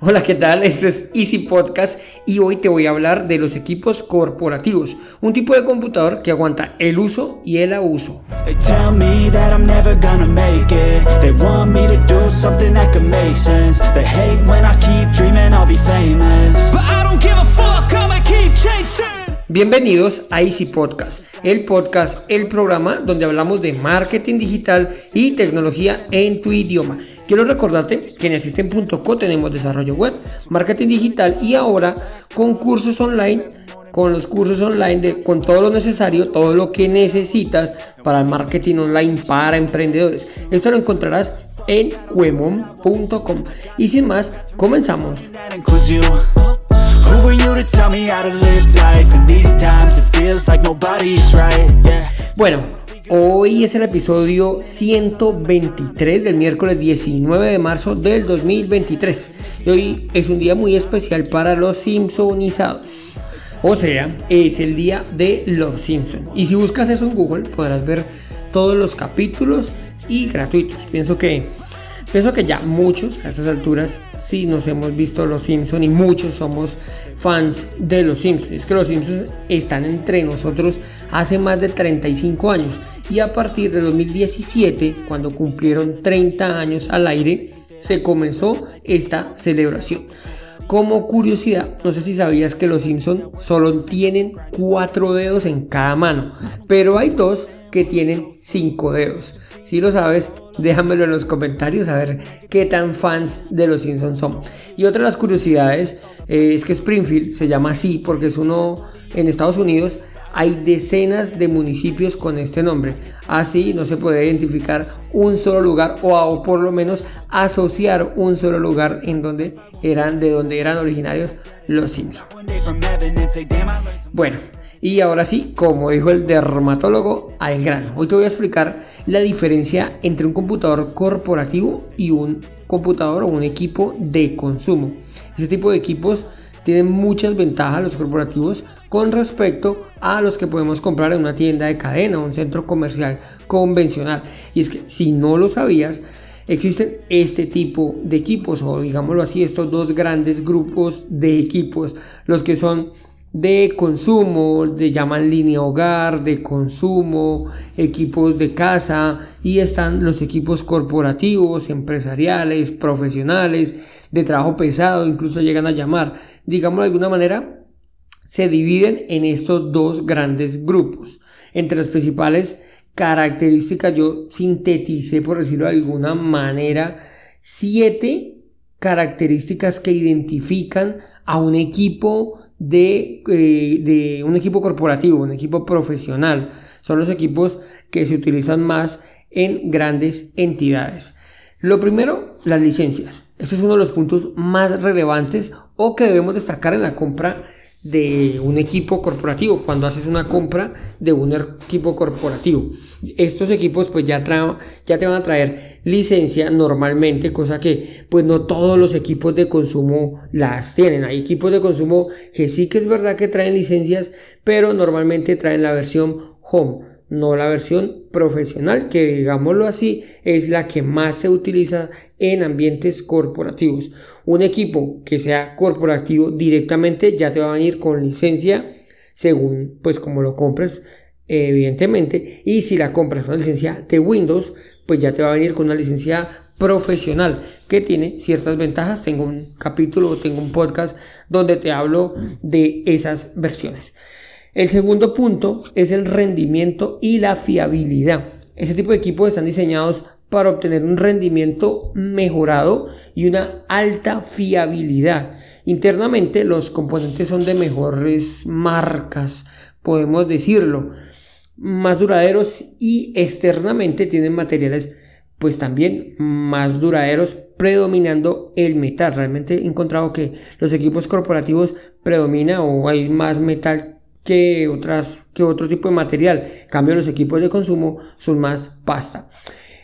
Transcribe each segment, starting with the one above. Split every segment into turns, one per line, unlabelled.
Hola, ¿qué tal? Este es Easy Podcast y hoy te voy a hablar de los equipos corporativos, un tipo de computador que aguanta el uso y el abuso. They Bienvenidos a Easy Podcast, el podcast, el programa donde hablamos de marketing digital y tecnología en tu idioma. Quiero recordarte que en Asisten.co tenemos desarrollo web, marketing digital y ahora con cursos online, con los cursos online de, con todo lo necesario, todo lo que necesitas para el marketing online para emprendedores. Esto lo encontrarás en cuemon.com. Y sin más, comenzamos. Bueno, Hoy es el episodio 123 del miércoles 19 de marzo del 2023. Y hoy es un día muy especial para los Simpsonizados. O sea, es el día de los Simpsons. Y si buscas eso en Google podrás ver todos los capítulos y gratuitos. Pienso que, pienso que ya muchos a estas alturas sí nos hemos visto los Simpsons y muchos somos fans de los Simpsons. Es que los Simpsons están entre nosotros hace más de 35 años y a partir de 2017, cuando cumplieron 30 años al aire, se comenzó esta celebración. Como curiosidad, no sé si sabías que los Simpsons solo tienen 4 dedos en cada mano, pero hay dos que tienen 5 dedos. Si lo sabes, déjamelo en los comentarios a ver qué tan fans de los Simpsons son. Y otra de las curiosidades eh, es que Springfield se llama así porque es uno en Estados Unidos hay decenas de municipios con este nombre. Así no se puede identificar un solo lugar o, por lo menos asociar un solo lugar en donde eran de donde eran originarios los Simpsons. Bueno, y ahora sí, como dijo el dermatólogo, al grano. Hoy te voy a explicar la diferencia entre un computador corporativo y un computador o un equipo de consumo. Este tipo de equipos tienen muchas ventajas los corporativos con respecto a los que podemos comprar en una tienda de cadena o un centro comercial convencional. Y es que si no lo sabías, existen este tipo de equipos o digámoslo así, estos dos grandes grupos de equipos, los que son de consumo, de llaman línea hogar, de consumo, equipos de casa y están los equipos corporativos, empresariales, profesionales, de trabajo pesado, incluso llegan a llamar, digamos de alguna manera, se dividen en estos dos grandes grupos. Entre las principales características yo sinteticé, por decirlo de alguna manera, siete características que identifican a un equipo de, eh, de, un equipo corporativo, un equipo profesional. Son los equipos que se utilizan más en grandes entidades. Lo primero, las licencias. Ese es uno de los puntos más relevantes o que debemos destacar en la compra de un equipo corporativo, cuando haces una compra de un equipo corporativo. Estos equipos pues ya, ya te van a traer licencia normalmente, cosa que pues no todos los equipos de consumo las tienen. Hay equipos de consumo que sí que es verdad que traen licencias, pero normalmente traen la versión home no la versión profesional, que digámoslo así, es la que más se utiliza en ambientes corporativos. Un equipo que sea corporativo directamente ya te va a venir con licencia según pues como lo compres evidentemente. Y si la compras una licencia de Windows pues ya te va a venir con una licencia profesional que tiene ciertas ventajas. Tengo un capítulo tengo un podcast donde te hablo de esas versiones el segundo punto es el rendimiento y la fiabilidad. Este tipo de equipos están diseñados para obtener un rendimiento mejorado y una alta fiabilidad. Internamente los componentes son de mejores marcas, podemos decirlo, más duraderos y externamente tienen materiales pues también más duraderos predominando el metal. Realmente he encontrado que los equipos corporativos predomina o hay más metal que, otras, que otro tipo de material. En cambio, los equipos de consumo son más pasta.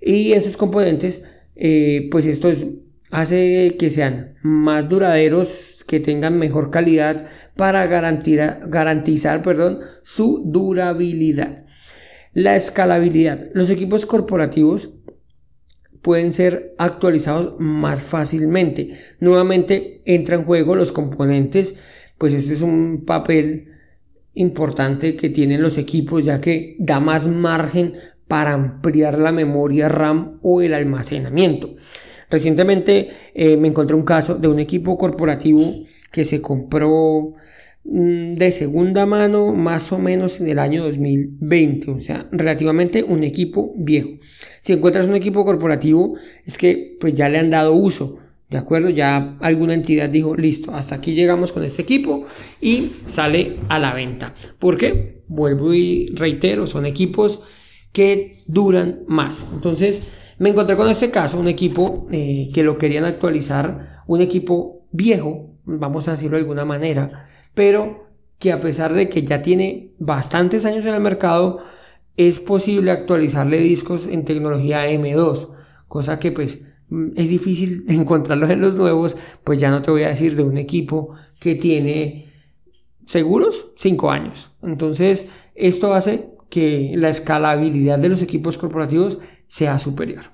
Y esos componentes, eh, pues esto hace que sean más duraderos, que tengan mejor calidad para garantizar perdón, su durabilidad. La escalabilidad. Los equipos corporativos pueden ser actualizados más fácilmente. Nuevamente entra en juego los componentes, pues este es un papel importante que tienen los equipos ya que da más margen para ampliar la memoria RAM o el almacenamiento. Recientemente eh, me encontré un caso de un equipo corporativo que se compró mm, de segunda mano más o menos en el año 2020, o sea, relativamente un equipo viejo. Si encuentras un equipo corporativo es que pues ya le han dado uso, ¿de acuerdo? Ya alguna entidad dijo, listo, hasta aquí llegamos con este equipo y sale a la venta. ¿Por qué? Vuelvo y reitero, son equipos que duran más. Entonces, me encontré con este caso, un equipo eh, que lo querían actualizar, un equipo viejo, vamos a decirlo de alguna manera, pero que a pesar de que ya tiene bastantes años en el mercado, es posible actualizarle discos en tecnología M2, cosa que pues es difícil encontrarlos en los nuevos, pues ya no te voy a decir de un equipo que tiene seguros 5 años. Entonces, esto hace que la escalabilidad de los equipos corporativos sea superior.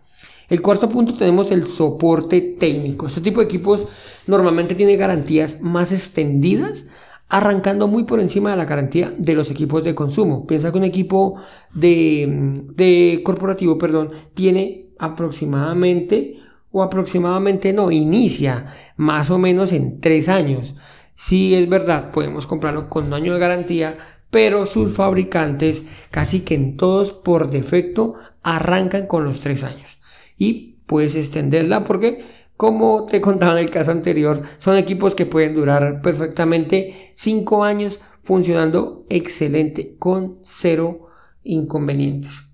El cuarto punto tenemos el soporte técnico. Este tipo de equipos normalmente tiene garantías más extendidas, arrancando muy por encima de la garantía de los equipos de consumo. Piensa que un equipo de, de corporativo, perdón, tiene aproximadamente o aproximadamente no, inicia más o menos en tres años. Si es verdad, podemos comprarlo con un año de garantía, pero sus fabricantes casi que en todos por defecto arrancan con los tres años y puedes extenderla porque como te contaba en el caso anterior son equipos que pueden durar perfectamente cinco años funcionando excelente con cero inconvenientes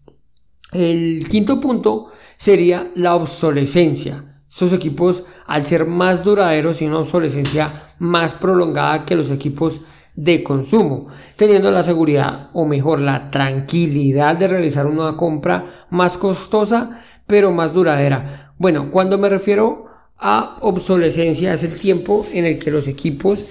el quinto punto sería la obsolescencia estos equipos al ser más duraderos y una obsolescencia más prolongada que los equipos de consumo, teniendo la seguridad o mejor la tranquilidad de realizar una compra más costosa pero más duradera. Bueno, cuando me refiero a obsolescencia es el tiempo en el que los equipos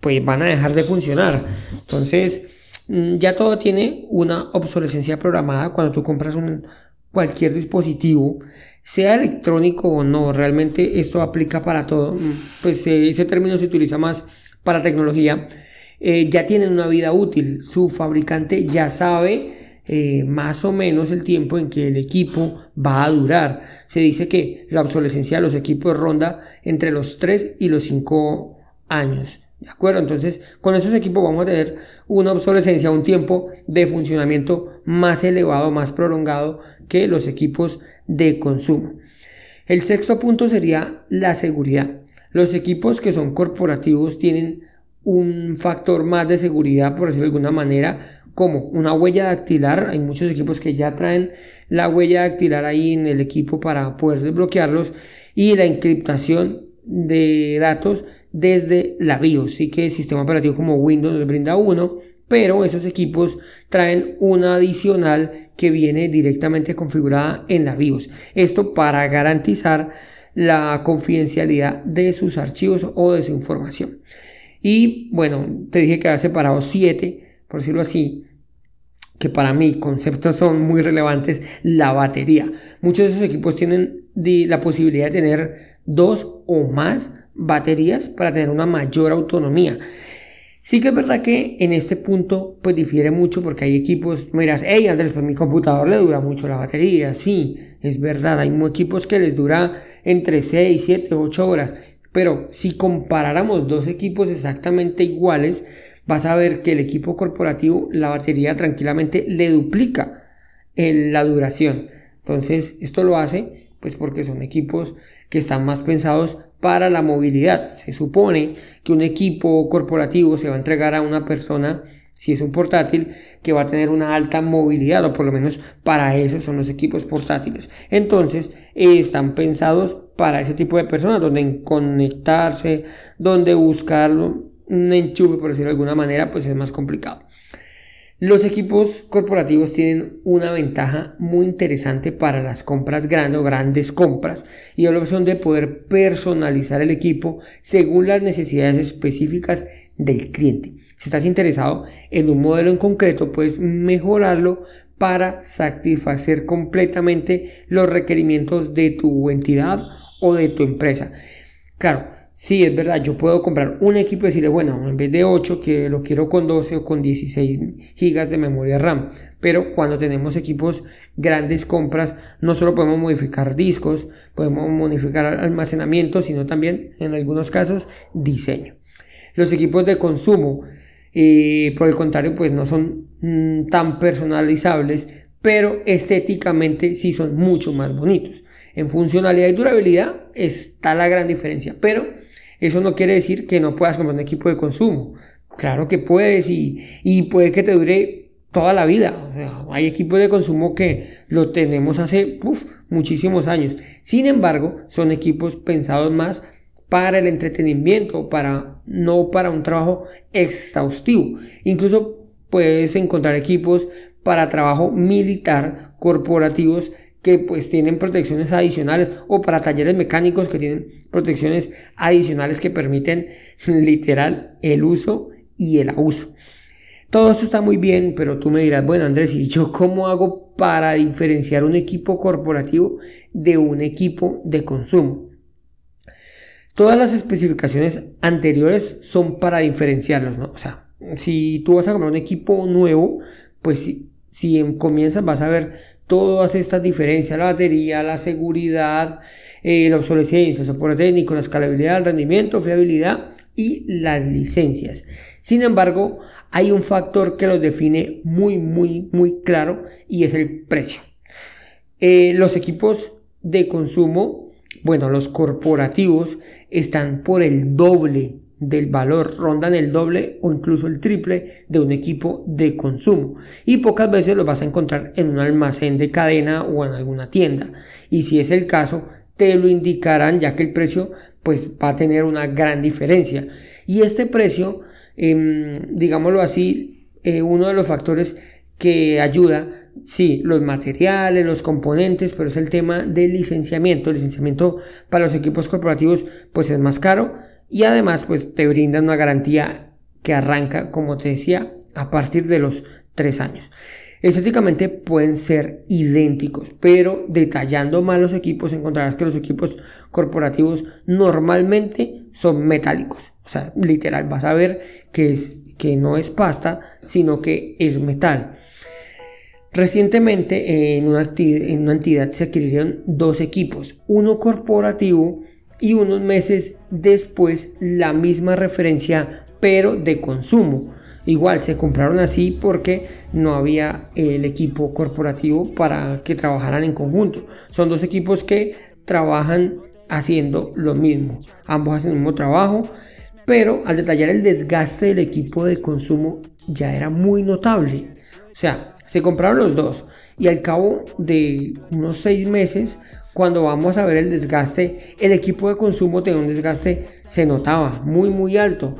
pues van a dejar de funcionar. Entonces, ya todo tiene una obsolescencia programada cuando tú compras un cualquier dispositivo, sea electrónico o no, realmente esto aplica para todo. Mm, pues ese término se utiliza más para tecnología eh, ya tienen una vida útil. Su fabricante ya sabe eh, más o menos el tiempo en que el equipo va a durar. Se dice que la obsolescencia de los equipos ronda entre los 3 y los 5 años. ¿De acuerdo? Entonces, con esos equipos vamos a tener una obsolescencia, un tiempo de funcionamiento más elevado, más prolongado que los equipos de consumo. El sexto punto sería la seguridad. Los equipos que son corporativos tienen un factor más de seguridad, por decirlo de alguna manera, como una huella dactilar. Hay muchos equipos que ya traen la huella dactilar ahí en el equipo para poder desbloquearlos y la encriptación de datos desde la BIOS. Sí que el sistema operativo como Windows brinda uno, pero esos equipos traen una adicional que viene directamente configurada en la BIOS. Esto para garantizar la confidencialidad de sus archivos o de su información. Y bueno, te dije que había separado siete, por decirlo así, que para mí conceptos son muy relevantes, la batería. Muchos de esos equipos tienen la posibilidad de tener dos o más baterías para tener una mayor autonomía. Sí que es verdad que en este punto pues difiere mucho porque hay equipos, miras, hey Andrés, pues mi computador le dura mucho la batería, sí, es verdad, hay equipos que les dura entre 6, 7, 8 horas, pero si comparáramos dos equipos exactamente iguales, vas a ver que el equipo corporativo, la batería tranquilamente le duplica en la duración. Entonces, esto lo hace pues porque son equipos que están más pensados para la movilidad. Se supone que un equipo corporativo se va a entregar a una persona si es un portátil que va a tener una alta movilidad o por lo menos para eso son los equipos portátiles. Entonces, están pensados para ese tipo de personas, donde conectarse, donde buscar un enchufe, por decirlo de alguna manera, pues es más complicado. Los equipos corporativos tienen una ventaja muy interesante para las compras grandes o grandes compras y la opción de poder personalizar el equipo según las necesidades específicas del cliente. Si estás interesado en un modelo en concreto, puedes mejorarlo para satisfacer completamente los requerimientos de tu entidad o de tu empresa. Claro, sí, es verdad, yo puedo comprar un equipo y decirle, bueno, en vez de 8, que lo quiero con 12 o con 16 gigas de memoria RAM. Pero cuando tenemos equipos grandes compras, no solo podemos modificar discos, podemos modificar almacenamiento, sino también, en algunos casos, diseño. Los equipos de consumo, eh, por el contrario, pues no son mm, tan personalizables, pero estéticamente sí son mucho más bonitos. En funcionalidad y durabilidad está la gran diferencia, pero eso no quiere decir que no puedas comprar un equipo de consumo. Claro que puedes y, puede que te dure toda la vida. hay equipos de consumo que lo tenemos hace muchísimos años. Sin embargo, son equipos pensados más para el entretenimiento, para no para un trabajo exhaustivo. Incluso puedes encontrar equipos para trabajo militar corporativos que pues tienen protecciones adicionales o para talleres mecánicos que tienen protecciones adicionales que permiten literal el uso y el abuso. Todo eso está muy bien, pero tú me dirás, bueno Andrés, ¿y yo cómo hago para diferenciar un equipo corporativo de un equipo de consumo? Todas las especificaciones anteriores son para diferenciarlos, ¿no? O sea, si tú vas a comprar un equipo nuevo, pues si, si comienzas vas a ver todas estas diferencias, la batería, la seguridad, eh, la obsolescencia, el soporte técnico, la escalabilidad, el rendimiento, fiabilidad y las licencias. Sin embargo, hay un factor que los define muy, muy, muy claro y es el precio. Eh, los equipos de consumo, bueno, los corporativos, están por el doble del valor rondan el doble o incluso el triple de un equipo de consumo. Y pocas veces los vas a encontrar en un almacén de cadena o en alguna tienda. Y si es el caso te lo indicarán ya que el precio pues va a tener una gran diferencia. Y este precio em, digámoslo así eh, uno de los factores que ayuda Sí, los materiales, los componentes, pero es el tema del licenciamiento. El licenciamiento para los equipos corporativos pues es más caro y además pues te brindan una garantía que arranca, como te decía, a partir de los 3 años. Estéticamente pueden ser idénticos, pero detallando más los equipos encontrarás que los equipos corporativos normalmente son metálicos. O sea, literal, vas a ver que, es, que no es pasta, sino que es metal. Recientemente en una, en una entidad se adquirieron dos equipos, uno corporativo y unos meses después la misma referencia pero de consumo. Igual se compraron así porque no había el equipo corporativo para que trabajaran en conjunto. Son dos equipos que trabajan haciendo lo mismo. Ambos hacen el mismo trabajo, pero al detallar el desgaste del equipo de consumo ya era muy notable. O sea, se compraron los dos y al cabo de unos seis meses cuando vamos a ver el desgaste, el equipo de consumo tiene un desgaste, se notaba muy, muy alto.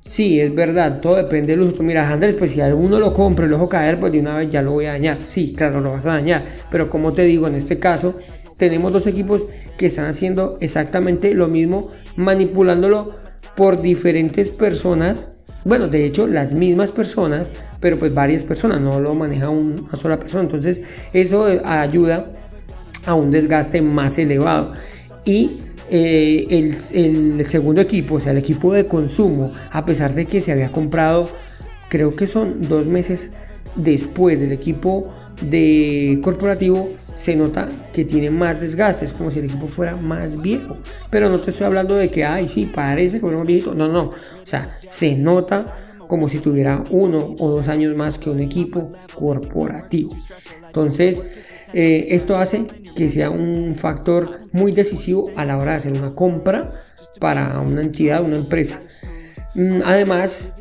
Sí, es verdad, todo depende del uso. Mira, Andrés, pues si alguno lo compra y lo dejo caer, pues de una vez ya lo voy a dañar. Sí, claro, lo vas a dañar. Pero como te digo, en este caso, tenemos dos equipos que están haciendo exactamente lo mismo, manipulándolo por diferentes personas. Bueno, de hecho, las mismas personas, pero pues varias personas, no lo maneja una sola persona. Entonces, eso ayuda a un desgaste más elevado. Y eh, el, segundo equipo, o sea, el equipo de consumo, a pesar de que se había comprado, creo que son dos meses después del equipo de corporativo, se nota que tiene más desgaste, es como si el equipo fuera más viejo. Pero no te estoy hablando de que, ay, sí, parece que más viejito. No, no. O sea, se nota como si tuviera uno o dos años más que un equipo corporativo. Entonces, eh, esto hace que sea un factor muy decisivo a la hora de hacer una compra para una entidad, una empresa. Mm, además,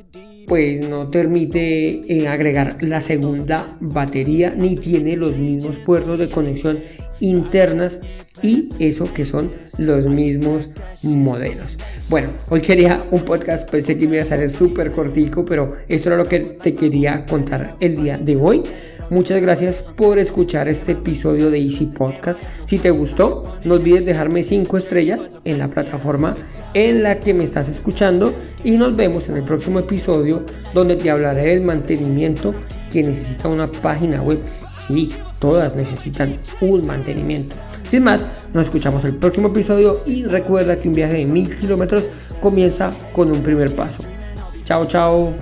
pues no permite eh, agregar la segunda batería ni tiene los mismos puertos de conexión internas y eso que son los mismos modelos. Bueno, hoy quería un podcast, pensé que iba a salir súper cortico, pero esto era lo que te quería contar el día de hoy. Muchas gracias por escuchar este episodio de Easy Podcast. Si te gustó, no olvides dejarme 5 estrellas en la plataforma en la que me estás escuchando y nos vemos en el próximo episodio donde te hablaré del mantenimiento que necesita una página web Sí, todas necesitan un mantenimiento. Sin más, nos escuchamos el próximo episodio y recuerda que un viaje de mil kilómetros comienza con un primer paso. Chao, chao.